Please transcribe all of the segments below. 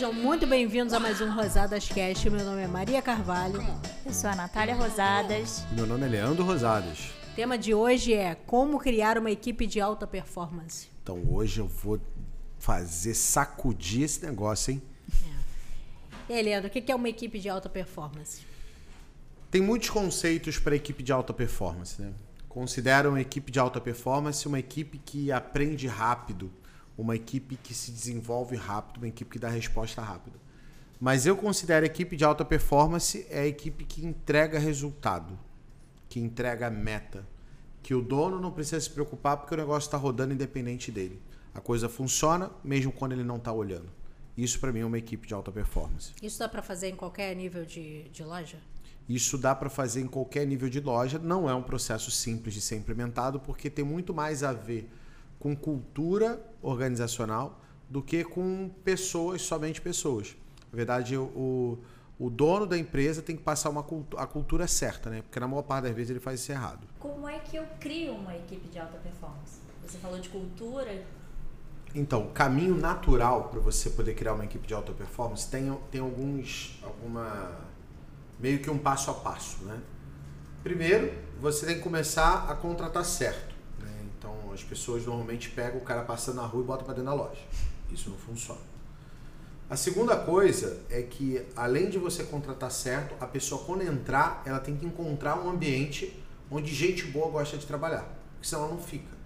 Sejam muito bem-vindos a mais um Rosadas Cast. Meu nome é Maria Carvalho. Eu sou a Natália Rosadas. Meu nome é Leandro Rosadas. O tema de hoje é como criar uma equipe de alta performance. Então hoje eu vou fazer sacudir esse negócio, hein? É. E aí, Leandro, o que é uma equipe de alta performance? Tem muitos conceitos para equipe de alta performance, né? Considero uma equipe de alta performance uma equipe que aprende rápido, uma equipe que se desenvolve rápido, uma equipe que dá resposta rápida. Mas eu considero a equipe de alta performance é a equipe que entrega resultado, que entrega meta, que o dono não precisa se preocupar porque o negócio está rodando independente dele. A coisa funciona mesmo quando ele não está olhando. Isso para mim é uma equipe de alta performance. Isso dá para fazer em qualquer nível de, de loja? Isso dá para fazer em qualquer nível de loja. Não é um processo simples de ser implementado porque tem muito mais a ver com cultura organizacional do que com pessoas, somente pessoas. Na verdade, o, o dono da empresa tem que passar uma cultura, a cultura certa, né? Porque na maior parte das vezes ele faz isso errado. Como é que eu crio uma equipe de alta performance? Você falou de cultura. Então, o caminho natural para você poder criar uma equipe de alta performance tem, tem alguns. alguma. meio que um passo a passo, né? Primeiro, você tem que começar a contratar certo. As pessoas normalmente pegam o cara passando na rua e botam para dentro da loja. Isso não funciona. A segunda coisa é que, além de você contratar certo, a pessoa, quando entrar, ela tem que encontrar um ambiente onde gente boa gosta de trabalhar. Porque senão ela não fica.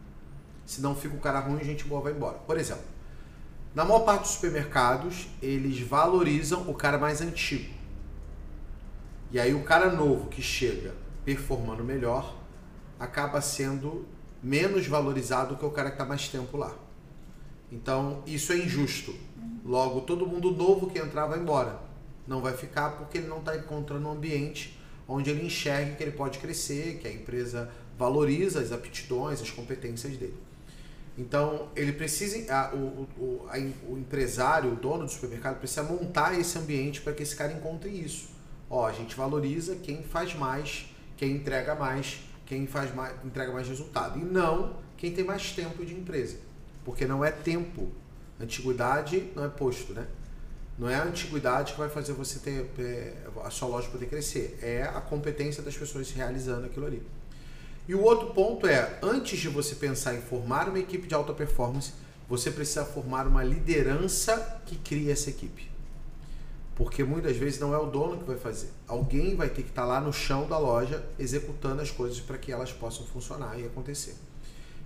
Se não fica o cara ruim, gente boa vai embora. Por exemplo, na maior parte dos supermercados, eles valorizam o cara mais antigo. E aí o cara novo que chega performando melhor acaba sendo menos valorizado que o cara que está mais tempo lá. Então, isso é injusto. Logo, todo mundo novo que entrar vai embora. Não vai ficar porque ele não está encontrando um ambiente onde ele enxergue que ele pode crescer, que a empresa valoriza as aptidões, as competências dele. Então, ele precisa, a, o, o, a, o empresário, o dono do supermercado, precisa montar esse ambiente para que esse cara encontre isso. Ó, a gente valoriza quem faz mais, quem entrega mais, quem faz mais, entrega mais resultado. E não quem tem mais tempo de empresa. Porque não é tempo. Antiguidade não é posto, né? Não é a antiguidade que vai fazer você ter é, a sua loja poder crescer. É a competência das pessoas realizando aquilo ali. E o outro ponto é, antes de você pensar em formar uma equipe de alta performance, você precisa formar uma liderança que crie essa equipe. Porque muitas vezes não é o dono que vai fazer. Alguém vai ter que estar lá no chão da loja executando as coisas para que elas possam funcionar e acontecer.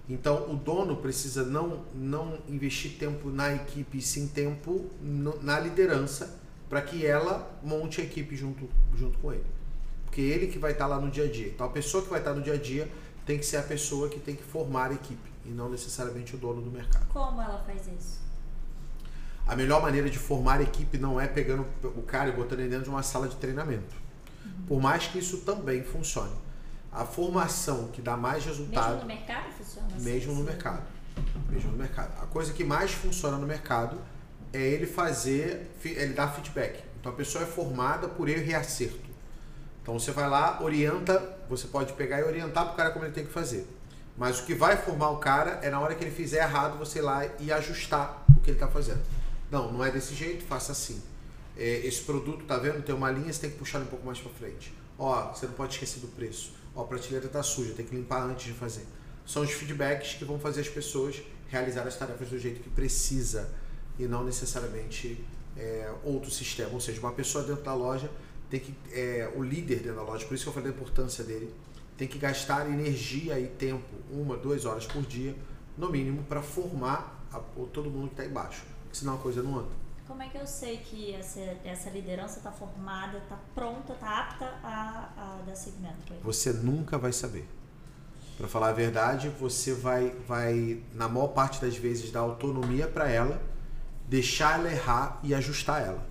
Então, o dono precisa não, não investir tempo na equipe, sim tempo no, na liderança para que ela monte a equipe junto, junto com ele. Porque ele que vai estar lá no dia a dia. Então, a pessoa que vai estar no dia a dia tem que ser a pessoa que tem que formar a equipe e não necessariamente o dono do mercado. Como ela faz isso? A melhor maneira de formar equipe não é pegando o cara e botando ele dentro de uma sala de treinamento. Uhum. Por mais que isso também funcione. A formação que dá mais resultado. Mesmo no mercado funciona assim? Mesmo no mercado. Mesmo no mercado. A coisa que mais funciona no mercado é ele fazer, ele dar feedback. Então a pessoa é formada por erro e acerto. Então você vai lá, orienta, você pode pegar e orientar para o cara como ele tem que fazer. Mas o que vai formar o cara é na hora que ele fizer errado, você ir lá e ajustar o que ele está fazendo. Não, não é desse jeito, faça assim. É, esse produto, tá vendo? Tem uma linha, você tem que puxar um pouco mais para frente. Ó, você não pode esquecer do preço. Ó, a prateleira tá suja, tem que limpar antes de fazer. São os feedbacks que vão fazer as pessoas realizar as tarefas do jeito que precisa e não necessariamente é, outro sistema. Ou seja, uma pessoa dentro da loja tem que. É, o líder dentro da loja, por isso que eu falei da importância dele, tem que gastar energia e tempo, uma, duas horas por dia, no mínimo, para formar a, todo mundo que está embaixo senão a coisa não anda. Como é que eu sei que essa, essa liderança está formada, está pronta, está apta a, a dar seguimento? Você nunca vai saber. Para falar a verdade, você vai, vai, na maior parte das vezes, dar autonomia para ela, deixar ela errar e ajustar ela.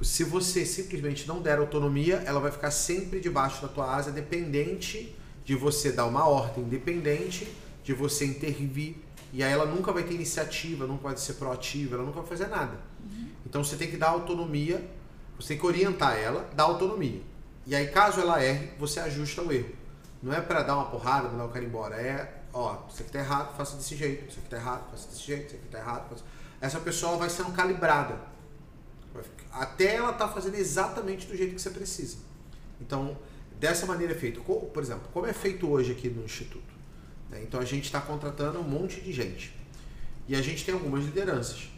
Se você simplesmente não der autonomia, ela vai ficar sempre debaixo da tua asa, dependente de você dar uma ordem, dependente de você intervir, e aí ela nunca vai ter iniciativa, nunca vai ser proativa, ela nunca vai fazer nada. Uhum. Então você tem que dar autonomia, você tem que orientar ela, dar autonomia. E aí caso ela erre, você ajusta o erro. Não é para dar uma porrada, mandar o cara embora. É, ó, isso aqui tá errado, faça desse jeito. Isso aqui tá errado, faça desse jeito. Isso aqui tá errado, faça... Essa pessoa vai sendo calibrada. Até ela tá fazendo exatamente do jeito que você precisa. Então, dessa maneira é feito. Por exemplo, como é feito hoje aqui no Instituto? Né? Então, a gente está contratando um monte de gente. E a gente tem algumas lideranças.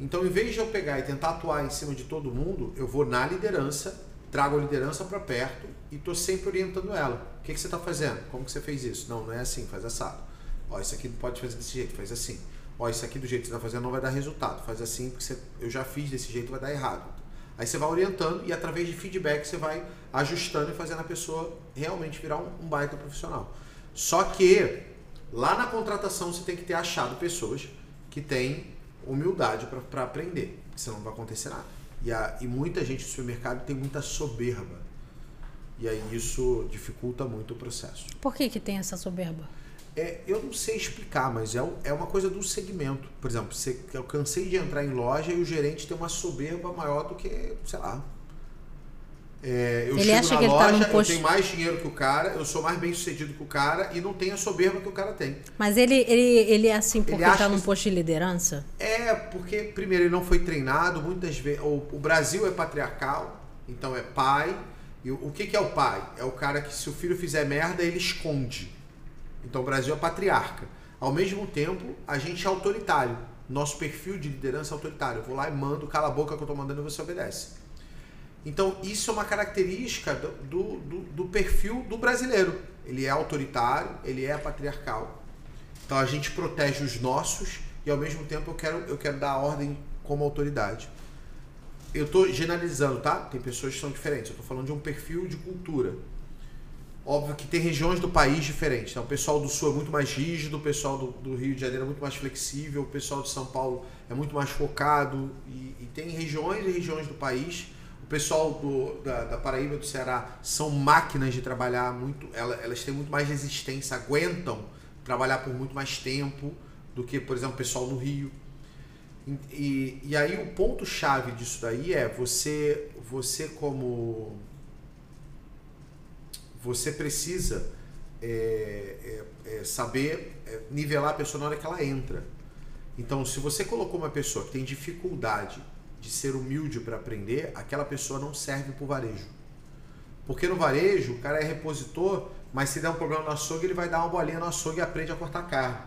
Então, em vez de eu pegar e tentar atuar em cima de todo mundo, eu vou na liderança, trago a liderança para perto e estou sempre orientando ela. O que, que você está fazendo? Como que você fez isso? Não, não é assim, faz assado. Ó, isso aqui não pode fazer desse jeito, faz assim. Ó, isso aqui do jeito que você está fazendo não vai dar resultado, faz assim porque você- eu já fiz desse jeito, vai dar errado. Aí você vai orientando e através de feedback você vai ajustando e fazendo a pessoa realmente virar um, um baita profissional. Só que lá na contratação você tem que ter achado pessoas que têm humildade para aprender, senão não vai acontecer nada. E, a, e muita gente no supermercado tem muita soberba. E aí isso dificulta muito o processo. Por que, que tem essa soberba? É, eu não sei explicar, mas é, é uma coisa do segmento. Por exemplo, você, eu cansei de entrar em loja e o gerente tem uma soberba maior do que, sei lá. É, eu Ele chego acha na que ele tá loja, num eu posto- tenho mais dinheiro que o cara, eu sou mais bem sucedido que o cara e não tenho a soberba que o cara tem. Mas ele, ele, ele é assim porque acha está num que- posto de liderança? É, porque, primeiro, ele não foi treinado, muitas vezes. O, o Brasil é patriarcal, então é pai. E o, o que, que é o pai? É o cara que, se o filho fizer merda, ele esconde. Então o Brasil é patriarca. Ao mesmo tempo, a gente é autoritário. Nosso perfil de liderança é autoritário. Eu vou lá e mando, cala a boca que eu tô mandando e você obedece. Então, isso é uma característica do, do, do- perfil do brasileiro. Ele é autoritário, ele é patriarcal. Então, a gente protege os nossos e, ao mesmo tempo, eu quero, eu quero dar ordem como autoridade. Eu estou generalizando, tá? Tem pessoas que são diferentes. Eu estou falando de um perfil de cultura. Óbvio que tem regiões do país diferentes. Então, o pessoal do Sul é muito mais rígido, o pessoal do, do Rio de Janeiro é muito mais flexível, o pessoal de São Paulo é muito mais focado. E, e tem regiões e regiões do país. Pessoal do, da, da Paraíba do Ceará são máquinas de trabalhar muito. ela- Elas têm muito mais resistência, aguentam trabalhar por muito mais tempo do que, por exemplo, o pessoal no Rio. E, e, e aí o ponto chave disso daí é você, você como você precisa é, é, é, saber é, nivelar a pessoa na hora que ela entra. Então, se você colocou uma pessoa que tem dificuldade de ser humilde para aprender, aquela pessoa não serve para o varejo. Porque no varejo, o cara é repositor, mas se der um problema no açougue, ele vai dar uma bolinha no açougue e aprende a cortar carne.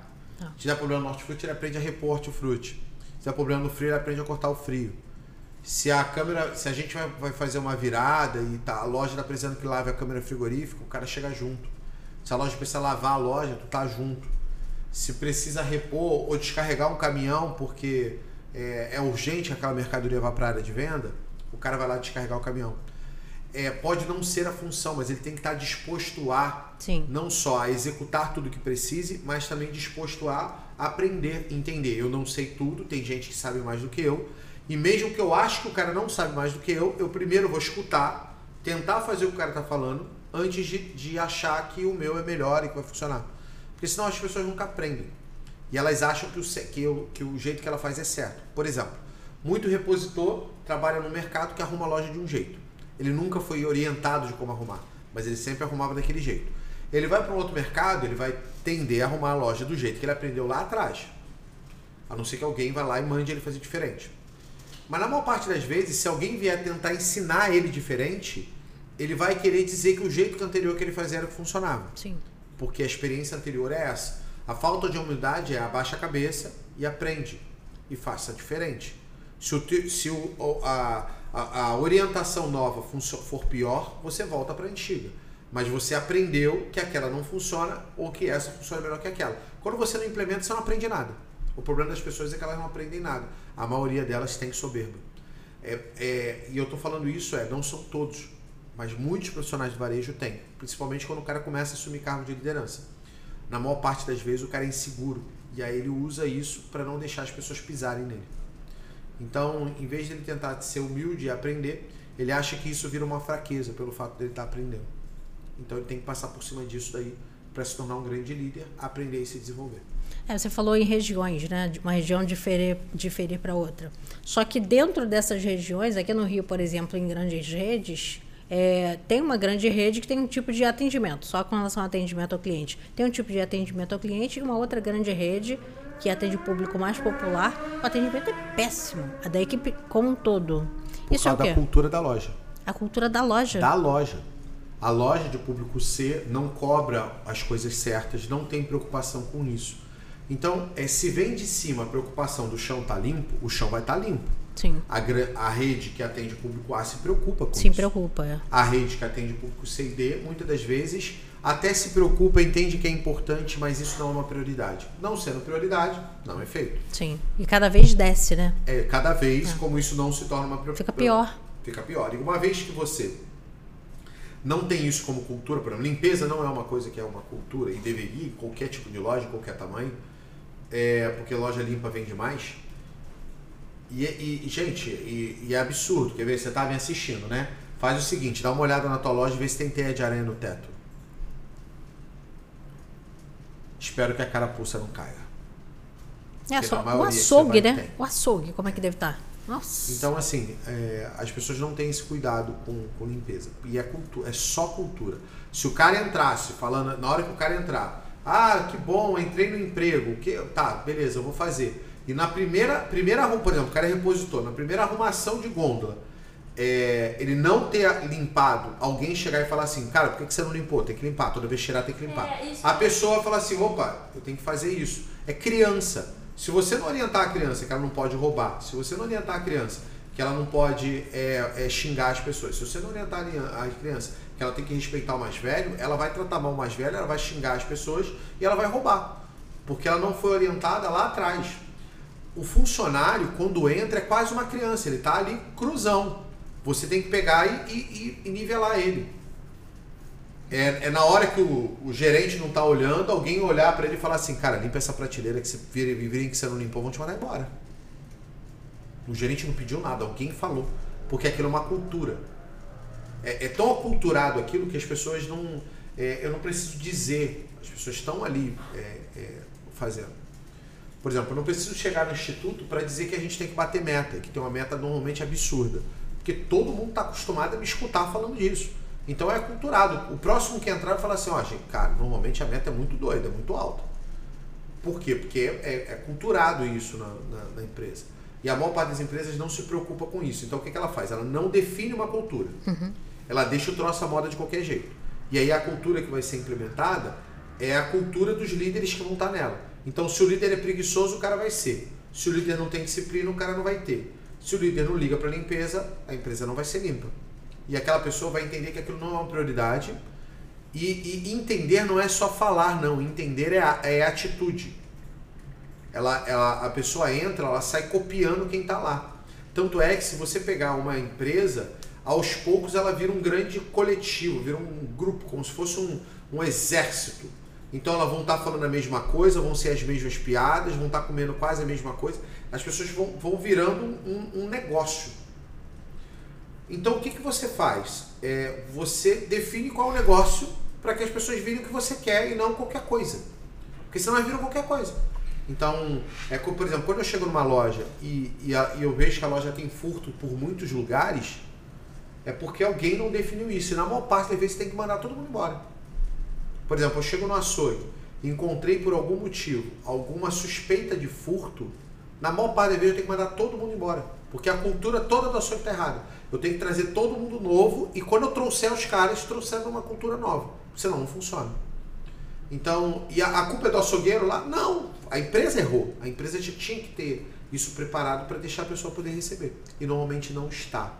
Ah. Se der problema no hortifruti, ele aprende a repor hortifruti. Se der problema no frio, ele aprende a cortar o frio. Se a câmera, se a gente vai, vai fazer uma virada e tá, a loja está precisando que lave a câmera frigorífica, o cara chega junto. Se a loja precisa lavar a loja, tu tá junto. Se precisa repor ou descarregar um caminhão porque é, é urgente que aquela mercadoria vá para a área de venda, o cara vai lá descarregar o caminhão. É, pode não ser a função, mas ele tem que estar disposto a Sim. não só a executar tudo que precise, mas também disposto a aprender, entender. Eu não sei tudo, tem gente que sabe mais do que eu, e mesmo que eu acho que o cara não sabe mais do que eu, eu primeiro vou escutar, tentar fazer o que o cara está falando, antes de, de achar que o meu é melhor e que vai funcionar. Porque senão as pessoas nunca aprendem. E elas acham que o, que, o, que o jeito que ela faz é certo. Por exemplo, muito repositor trabalha no mercado que arruma a loja de um jeito. Ele nunca foi orientado de como arrumar, mas ele sempre arrumava daquele jeito. Ele vai para um outro mercado, ele vai tender a arrumar a loja do jeito que ele aprendeu lá atrás. A não ser que alguém vá lá e mande ele fazer diferente. Mas na maior parte das vezes, se alguém vier tentar ensinar ele diferente, ele vai querer dizer que o jeito que anterior que ele fazia era que funcionava. Sim. Porque a experiência anterior é essa. A falta de humildade é abaixa a cabeça e aprende. E faça diferente. Se, o, se o, a, a, a orientação nova for pior, você volta para a antiga. Mas você aprendeu que aquela não funciona ou que essa funciona melhor que aquela. Quando você não implementa, você não aprende nada. O problema das pessoas é que elas não aprendem nada. A maioria delas tem soberba. É, é, e eu estou falando isso, é, não são todos, mas muitos profissionais de varejo têm, principalmente quando o cara começa a assumir cargo de liderança. Na maior parte das vezes o cara é inseguro e aí ele usa isso para não deixar as pessoas pisarem nele. Então, em vez de ele tentar ser humilde e aprender, ele acha que isso vira uma fraqueza pelo fato dele estar aprendendo. Então ele tem que passar por cima disso daí para se tornar um grande líder, aprender e se desenvolver. É, você falou em regiões, né? De uma região diferir, diferir para outra. Só que dentro dessas regiões, aqui no Rio, por exemplo, em grandes redes, é, tem uma grande rede que tem um tipo de atendimento, só com relação ao atendimento ao cliente. Tem um tipo de atendimento ao cliente e uma outra grande rede que atende o público mais popular. O atendimento é péssimo, a da equipe como um todo. Por Isso é o causa da quê? cultura da loja. A cultura da loja. Da loja. A loja de público C não cobra as coisas certas, não tem preocupação com isso. Então, é, se vem de cima a preocupação do chão tá limpo, o chão vai estar limpo. Sim. A, a rede que atende o público A se preocupa com Se isso. preocupa. é. A rede que atende o público C e D, muitas das vezes, até se preocupa, entende que é importante, mas isso não é uma prioridade. Não sendo prioridade, não é feito. Sim. E cada vez desce, né? É, cada vez, como isso não se torna uma preocupação. Fica pior. Fica pior. E uma vez que você não tem isso como cultura, por exemplo, limpeza não é uma coisa que é uma cultura e deveria, em qualquer tipo de loja, qualquer tamanho, é, porque loja limpa vende mais. E, e- gente, e, e é absurdo. Quer ver? Você tá me assistindo, né? Faz o seguinte, dá uma olhada na tua loja e vê se tem teia de aranha no teto. Espero que a carapuça não caia. É só, o açougue, né? tem. O açougue, como é que deve estar? Nossa. Então, assim, é, as pessoas não têm esse cuidado com, com limpeza. E é, cultu é só cultura. Se o cara entrasse falando, na hora que o cara entrar, ah, que bom, entrei no emprego, que, tá, beleza, eu vou fazer. E na primeira, primeira por exemplo, o cara é repositor, na primeira arrumação de gôndola, é, ele não ter limpado, alguém chegar e falar assim, cara, por que, que você não limpou? Tem que limpar, toda vez que cheirar tem que limpar. É, a pessoa fala assim, opa, eu tenho que fazer isso. É criança. Se você não orientar a criança que ela não pode roubar, se você não orientar a criança que ela não pode é, é, xingar as pessoas, se você não orientar a criança que ela tem que respeitar o mais velho, ela vai tratar mal o mais velho, ela vai xingar as pessoas e ela vai roubar. Porque ela não foi orientada lá atrás. O funcionário, quando entra, é quase uma criança, ele está ali cruzão. Você tem que pegar e, e- e nivelar ele. É, é na hora que o, o gerente não tá olhando, alguém olhar para ele e falar assim, cara, limpa essa prateleira que você virem que você não limpou, vão te mandar embora. O gerente não pediu nada, alguém falou. Porque aquilo é uma cultura. É, é tão aculturado aquilo que as pessoas não. é, eu não preciso dizer. As pessoas estão ali é, é, fazendo. Por exemplo, eu não preciso chegar no instituto para dizer que a gente tem que bater meta, que tem uma meta normalmente absurda. Porque todo mundo está acostumado a me escutar falando disso. Então é culturado. O próximo que entrar vai falar assim, ó, gente, cara, normalmente a meta é muito doida, é muito alta. Por quê? Porque é, é culturado isso na, na- na empresa. E a maior parte das empresas não se preocupa com isso. Então o que, que ela faz? Ela não define uma cultura. Ela deixa o troço à moda de qualquer jeito. E aí a cultura que vai ser implementada é a cultura dos líderes que vão estar nela. Então se o líder é preguiçoso, o cara vai ser. Se o líder não tem disciplina, o cara não vai ter. Se o líder não liga para limpeza, a empresa não vai ser limpa. E aquela pessoa vai entender que aquilo não é uma prioridade. E, e entender não é só falar, não. Entender é, a- é atitude. Ela, ela, a pessoa entra, ela sai copiando quem está lá. Tanto é que se você pegar uma empresa, aos poucos ela vira um grande coletivo, vira um grupo, como se fosse um, um exército. Então elas vão estar falando a mesma coisa, vão ser as mesmas piadas, vão estar comendo quase a mesma coisa. As pessoas vão, vão virando um, um negócio. Então o que, que você faz? É, você define qual é o negócio para que as pessoas virem o que você quer e não qualquer coisa. Porque senão elas viram qualquer coisa. Então, é por exemplo, quando eu chego numa loja e, e, a- e eu vejo que a loja tem furto por muitos lugares, é porque alguém não definiu isso. E na maior parte das vezes tem que mandar todo mundo embora. Por exemplo, eu chego no açougue encontrei por algum motivo alguma suspeita de furto, na maior parte eu tenho que mandar todo mundo embora. Porque a cultura toda do açougue está errada. Eu tenho que trazer todo mundo novo e quando eu trouxer os caras, trouxendo uma cultura nova. Senão não funciona. Então, e a, a culpa é do açougueiro lá? Não, a empresa errou. A empresa tinha que ter isso preparado para deixar a pessoa poder receber. E normalmente não está.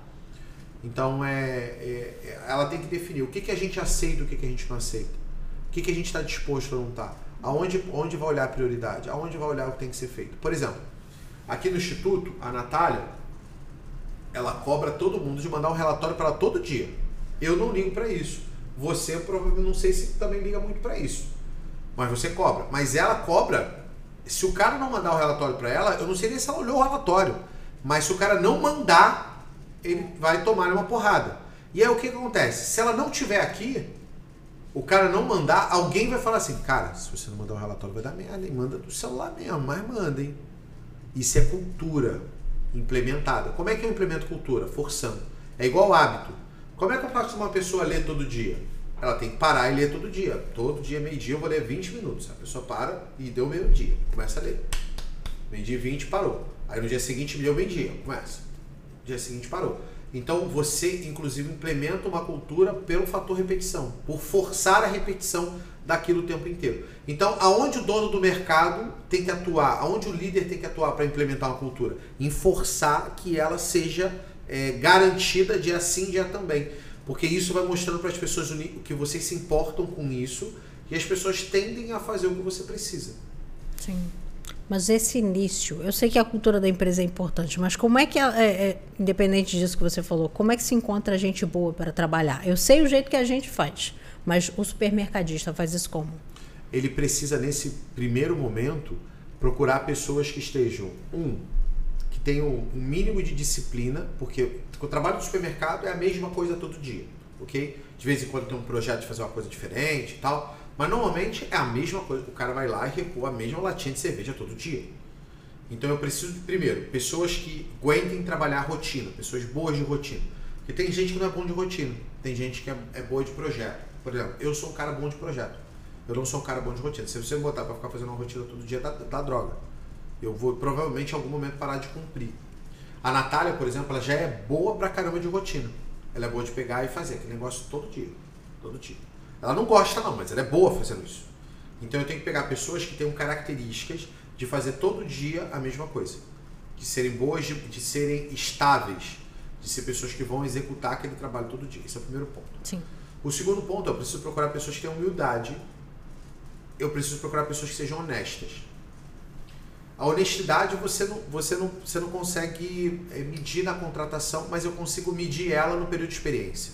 Então, é, é- é- ela tem que definir o que, que a gente aceita e o que, que a gente não aceita. Que, que a gente está disposto a não estar. Aonde, onde vai olhar a prioridade? Aonde vai olhar o que tem que ser feito? Por exemplo, aqui no Instituto, a Natália, ela cobra todo mundo de mandar um relatório para todo dia. Eu não ligo para isso. Você provavelmente não sei se também liga muito para isso. Mas você cobra. Mas ela cobra. Se o cara não mandar o relatório para ela, eu não sei nem se ela olhou o relatório. Mas se o cara não mandar, ele vai tomar uma porrada. E aí o que acontece? Se ela não tiver aqui, o cara não mandar, alguém vai falar assim, cara, se você não mandar o relatório vai dar merda, hein? Manda do celular mesmo, mas manda, hein? Isso é cultura implementada. Como é que eu implemento cultura? Forçando. É igual hábito. Como é que eu faço uma pessoa ler todo dia? Ela tem que parar e ler todo dia. Todo dia, meio-dia, eu vou ler 20 minutos. A pessoa para e deu meio-dia. Começa a ler. Meio-dia e 20, parou. Aí no dia seguinte, deu meio-dia. Começa. No dia seguinte, parou. Então você, inclusive, implementa uma cultura pelo fator repetição, por forçar a repetição daquilo o tempo inteiro. Então, aonde o dono do mercado tem que atuar, aonde o líder tem que atuar para implementar uma cultura? Em forçar que ela seja é, garantida dia sim, dia também. Porque isso vai mostrando para as pessoas que vocês se importam com isso e as pessoas tendem a fazer o que você precisa. Sim. Mas esse início, eu sei que a cultura da empresa é importante, mas como é que, é, é, independente disso que você falou, como é que se encontra gente boa para trabalhar? Eu sei o jeito que a gente faz, mas o supermercadista faz isso como? Ele precisa, nesse primeiro momento, procurar pessoas que estejam, um, que tenham um mínimo de disciplina, porque o trabalho do supermercado é a mesma coisa todo dia, ok? De vez em quando tem um projeto de fazer uma coisa diferente e tal, mas normalmente é a mesma coisa. O cara vai lá e recua a mesma latinha de cerveja todo dia. Então eu preciso, primeiro, pessoas que aguentem trabalhar a rotina, pessoas boas de rotina. Porque tem gente que não é bom de rotina, tem gente que é, é boa de projeto. Por exemplo, eu sou um cara bom de projeto. Eu não sou um cara bom de rotina. Se você me botar para ficar fazendo uma rotina todo dia, dá, dá droga. Eu vou provavelmente em algum momento parar de cumprir. A Natália, por exemplo, ela já é boa pra caramba de rotina. Ela é boa de pegar e fazer aquele negócio todo dia. Todo dia. Ela não gosta não, mas ela é boa fazendo isso. Então eu tenho que pegar pessoas que tenham características de fazer todo dia a mesma coisa. De serem boas, de, de serem estáveis. De ser pessoas que vão executar aquele trabalho todo dia. Esse é o primeiro ponto. Sim. O segundo ponto, eu preciso procurar pessoas que tenham humildade. Eu preciso procurar pessoas que sejam honestas. A honestidade você não, você não, você não consegue eh, medir na contratação, mas eu consigo medir ela no período de experiência.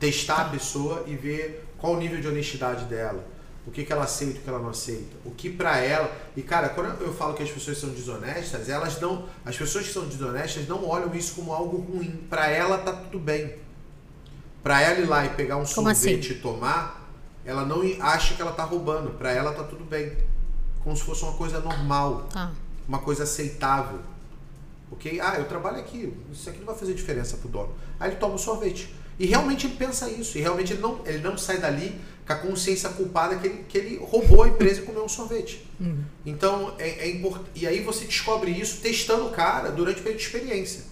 Testar a pessoa e ver qual o nível de honestidade dela, o que, que ela aceita, o que ela não aceita, o que para ela. E cara, quando eu falo que as pessoas são desonestas, elas não, as pessoas que são desonestas não olham isso como algo ruim. Para ela tá tudo bem. Para ela ir lá e pegar um como sorvete assim? e tomar, ela não acha que ela tá roubando. Para ela tá tudo bem, como se fosse uma coisa normal, Ah, uma coisa aceitável. Ok? Ah, eu trabalho aqui, isso aqui não vai fazer diferença pro dono. Aí ele toma o sorvete. E realmente ele pensa isso. E realmente ele não, ele não sai dali com a consciência culpada que ele, que ele roubou a empresa e comeu um sorvete. Então, é, é importante. E aí você descobre isso testando o cara durante o período de experiência.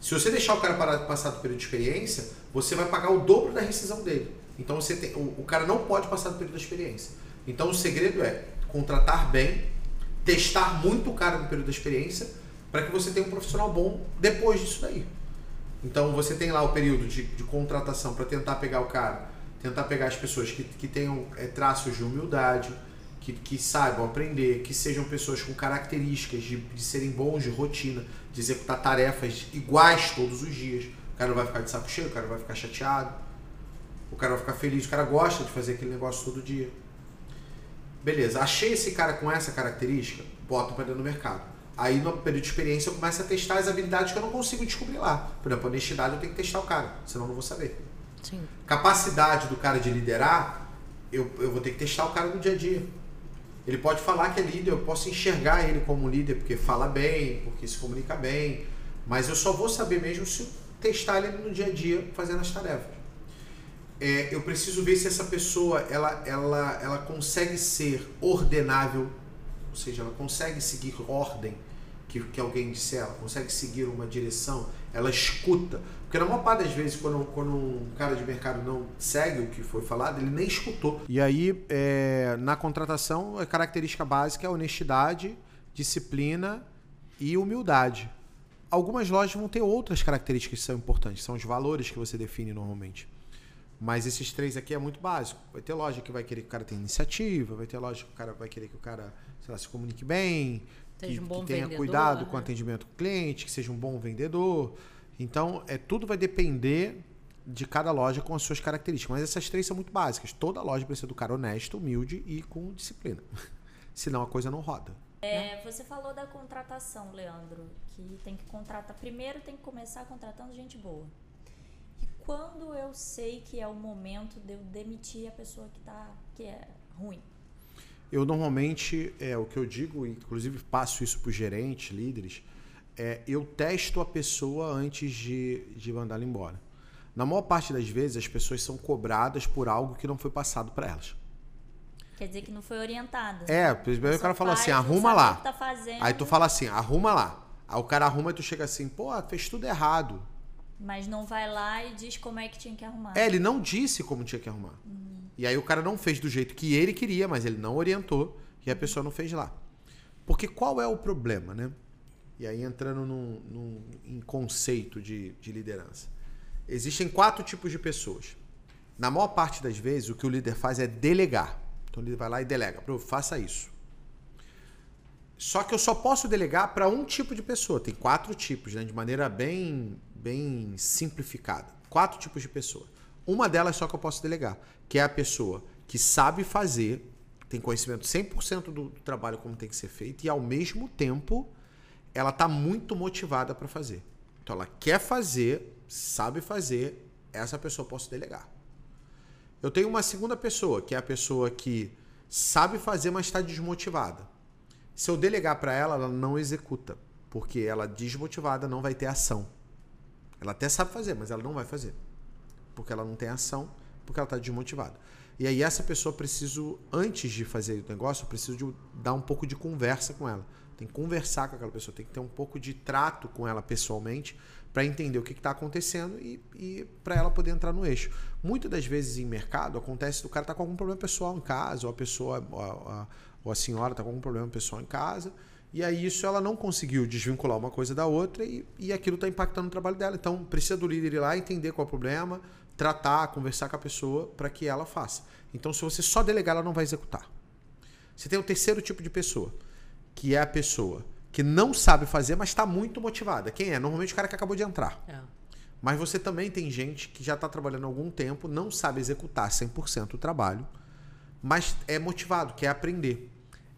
Se você deixar o cara parar, passar do período de experiência, você vai pagar o dobro da rescisão dele. Então você tem, o, o cara não pode passar do período da experiência. Então o segredo é contratar bem, testar muito o cara no período da experiência, para que você tenha um profissional bom depois disso daí. Então você tem lá o período de, de contratação para tentar pegar o cara, tentar pegar as pessoas que, que tenham é, traços de humildade, que, que saibam aprender, que sejam pessoas com características de, de serem bons de rotina, de executar tarefas iguais todos os dias. O cara não vai ficar de saco cheio, o cara vai ficar chateado, o cara vai ficar feliz, o cara gosta de fazer aquele negócio todo dia. Beleza, achei esse cara com essa característica, boto para dentro do mercado. Aí no período de experiência eu começo a testar as habilidades que eu não consigo descobrir lá. Por exemplo, honestidade eu tenho que testar o cara, senão eu não vou saber. sim. Capacidade do cara de liderar, eu, eu vou ter que testar o cara no dia a dia. Ele pode falar que é líder, eu posso enxergar ele como líder porque fala bem, porque se comunica bem, mas eu só vou saber mesmo se testar ele no dia a dia fazendo as tarefas. É, eu preciso ver se essa pessoa ela, ela, ela consegue ser ordenável, ou seja, ela consegue seguir ordem que, que alguém disser, ela consegue seguir uma direção, ela escuta. Porque na maior parte das vezes, quando, quando um cara de mercado não segue o que foi falado, ele nem escutou. E aí, é, na contratação, a característica básica é honestidade, disciplina e humildade. Algumas lojas vão ter outras características que são importantes, são os valores que você define normalmente. Mas esses três aqui é muito básico. Vai ter loja que vai querer que o cara tenha iniciativa, vai ter loja que o cara vai querer que o cara, sei lá, se comunique bem, Seja que, um bom que tenha vendedor, cuidado com o né? atendimento com o cliente, que seja um bom vendedor. Então, é tudo vai depender de cada loja com as suas características. Mas essas três são muito básicas. Toda loja precisa do cara honesto, humilde e com disciplina. Senão a coisa não roda. É, você falou da contratação, Leandro, que tem que contratar. Primeiro tem que começar contratando gente boa. Quando eu sei que é o momento de eu demitir a pessoa que tá que é ruim? Eu normalmente, é o que eu digo, inclusive passo isso para os gerentes, líderes, é eu testo a pessoa antes de, de mandá-la embora. Na maior parte das vezes, as pessoas são cobradas por algo que não foi passado para elas. Quer dizer que não foi orientada. É, primeiro o cara fala assim, arruma lá. tá. Aí tu fala assim, arruma lá. Aí o cara arruma e tu chega assim, pô, fez tudo errado. Mas não vai lá e diz como é que tinha que arrumar. É, ele não disse como tinha que arrumar. E aí o cara não fez do jeito que ele queria, mas ele não orientou e a pessoa não fez lá. Porque qual é o problema, né? E aí entrando num, num, em conceito de, de liderança. Existem quatro tipos de pessoas. Na maior parte das vezes, o que o líder faz é delegar. Então ele vai lá e delega. Pro, faça isso. Só que eu só posso delegar para um tipo de pessoa. Tem quatro tipos, né? De maneira bem, bem simplificada. Quatro tipos de pessoa. Uma delas só que eu posso delegar, que é a pessoa que sabe fazer, tem conhecimento 100% do, do trabalho como tem que ser feito e ao mesmo tempo ela está muito motivada para fazer. Então ela quer fazer, sabe fazer, essa pessoa eu posso delegar. Eu tenho uma segunda pessoa, que é a pessoa que sabe fazer, mas está desmotivada. Se eu delegar para ela, ela não executa, porque ela desmotivada não vai ter ação. Ela até sabe fazer, mas ela não vai fazer, porque ela não tem ação, porque ela está desmotivada. E aí essa pessoa preciso, antes de fazer o negócio, eu preciso de dar um pouco de conversa com ela. Tem que conversar com aquela pessoa, tem que ter um pouco de trato com ela pessoalmente para entender o que está acontecendo e, e para ela poder entrar no eixo. Muitas das vezes em mercado acontece do cara estar tá com algum problema pessoal em casa, ou a pessoa, ou a, ou a senhora está com algum problema pessoal em casa, e aí isso ela não conseguiu desvincular uma coisa da outra e, e aquilo está impactando o trabalho dela. Então precisa do líder ir lá entender qual é o problema, tratar, conversar com a pessoa para que ela faça. Então se você só delegar, ela não vai executar. Você tem o terceiro tipo de pessoa, que é a pessoa que não sabe fazer, mas está muito motivada. Quem é? Normalmente o cara que acabou de entrar. É. Mas você também tem gente que já está trabalhando há algum tempo, não sabe executar 100% o trabalho, mas é motivado, quer aprender.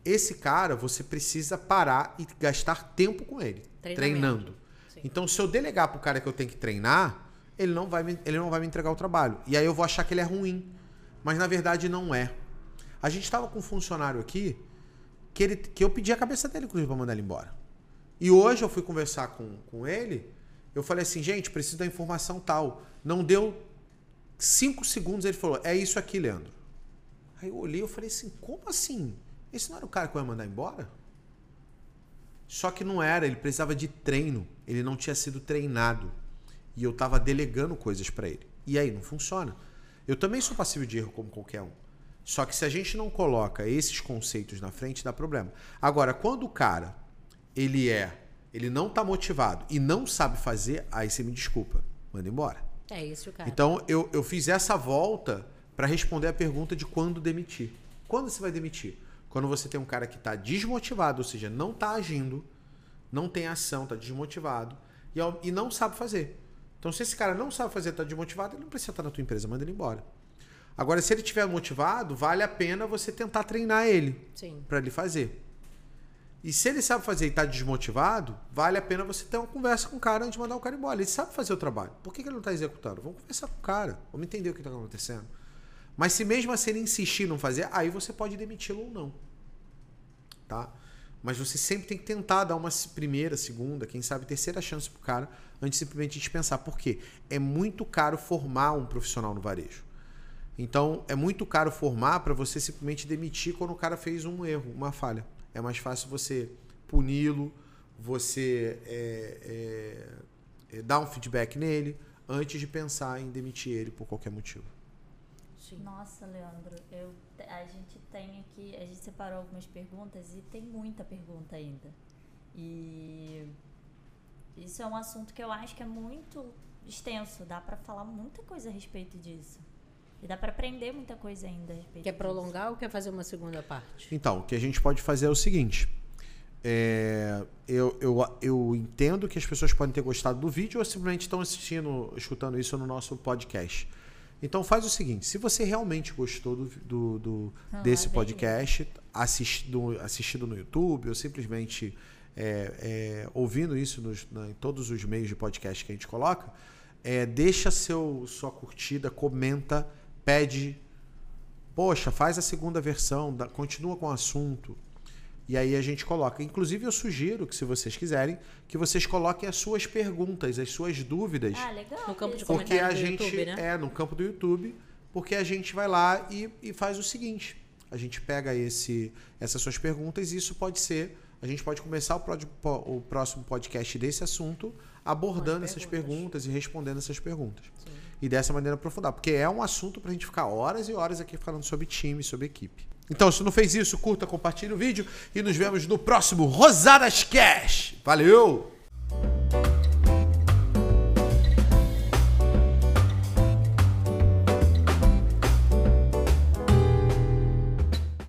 Esse cara, você precisa parar e gastar tempo com ele, treinando. Sim. Então, se eu delegar para o cara que eu tenho que treinar, ele não, vai me, ele não vai me entregar o trabalho. E aí eu vou achar que ele é ruim. Mas na verdade não é. A gente estava com um funcionário aqui que, ele, que eu pedi a cabeça dele, inclusive, para mandar ele embora. E hoje eu fui conversar com, com ele, eu falei assim, gente, preciso da informação tal. Não deu cinco segundos, ele falou, é isso aqui, Leandro. Aí eu olhei e falei assim, como assim? Esse não era o cara que eu ia mandar embora? Só que não era, ele precisava de treino. Ele não tinha sido treinado. E eu estava delegando coisas para ele. E aí não funciona. Eu também sou passível de erro como qualquer um. Só que se a gente não coloca esses conceitos na frente, dá problema. Agora, quando o cara, ele é, ele não tá motivado e não sabe fazer, aí você me desculpa, manda embora. É isso, cara. Então, eu, eu fiz essa volta para responder a pergunta de quando demitir. Quando você vai demitir? Quando você tem um cara que está desmotivado, ou seja, não está agindo, não tem ação, está desmotivado e, e não sabe fazer. Então, se esse cara não sabe fazer, está desmotivado, ele não precisa estar na tua empresa, manda ele embora. Agora, se ele estiver motivado, vale a pena você tentar treinar ele para ele fazer. E se ele sabe fazer e está desmotivado, vale a pena você ter uma conversa com o cara antes de mandar o cara embora. Ele sabe fazer o trabalho. Por que, que ele não está executando? Vamos conversar com o cara. Vamos entender o que está acontecendo. Mas se mesmo assim ele insistir em não fazer, aí você pode demiti-lo ou não. Tá? Mas você sempre tem que tentar dar uma primeira, segunda, quem sabe terceira chance pro cara antes de simplesmente dispensar. Por quê? É muito caro formar um profissional no varejo. Então, é muito caro formar para você simplesmente demitir quando o cara fez um erro, uma falha. É mais fácil você puni-lo, você é, é, é, dar um feedback nele antes de pensar em demitir ele por qualquer motivo. Sim. Nossa, Leandro, eu, a gente tem aqui, a gente separou algumas perguntas e tem muita pergunta ainda. E isso é um assunto que eu acho que é muito extenso, dá para falar muita coisa a respeito disso. E dá para aprender muita coisa ainda a respeito Quer prolongar disso. ou quer fazer uma segunda parte? Então, o que a gente pode fazer é o seguinte. É, eu, eu, eu entendo que as pessoas podem ter gostado do vídeo ou simplesmente estão assistindo, escutando isso no nosso podcast. Então faz o seguinte, se você realmente gostou do, do, do ah, desse podcast, assistido, assistido no YouTube ou simplesmente é, é, ouvindo isso nos, na, em todos os meios de podcast que a gente coloca, é, deixa seu, sua curtida, comenta, pede, poxa, faz a segunda versão, da, continua com o assunto. E aí a gente coloca. Inclusive, eu sugiro que, se vocês quiserem, que vocês coloquem as suas perguntas, as suas dúvidas. Ah, legal. No campo de porque a gente, YouTube, né? É, no campo do YouTube. Porque a gente vai lá e, e faz o seguinte. A gente pega esse, essas suas perguntas e isso pode ser... A gente pode começar o, o próximo podcast desse assunto abordando essas perguntas. perguntas e respondendo essas perguntas. Sim. E dessa maneira aprofundar. Porque é um assunto para a gente ficar horas e horas aqui falando sobre time, sobre equipe. Então, se não fez isso, curta, compartilhe o vídeo e nos vemos no próximo Rosadas Cash. Valeu!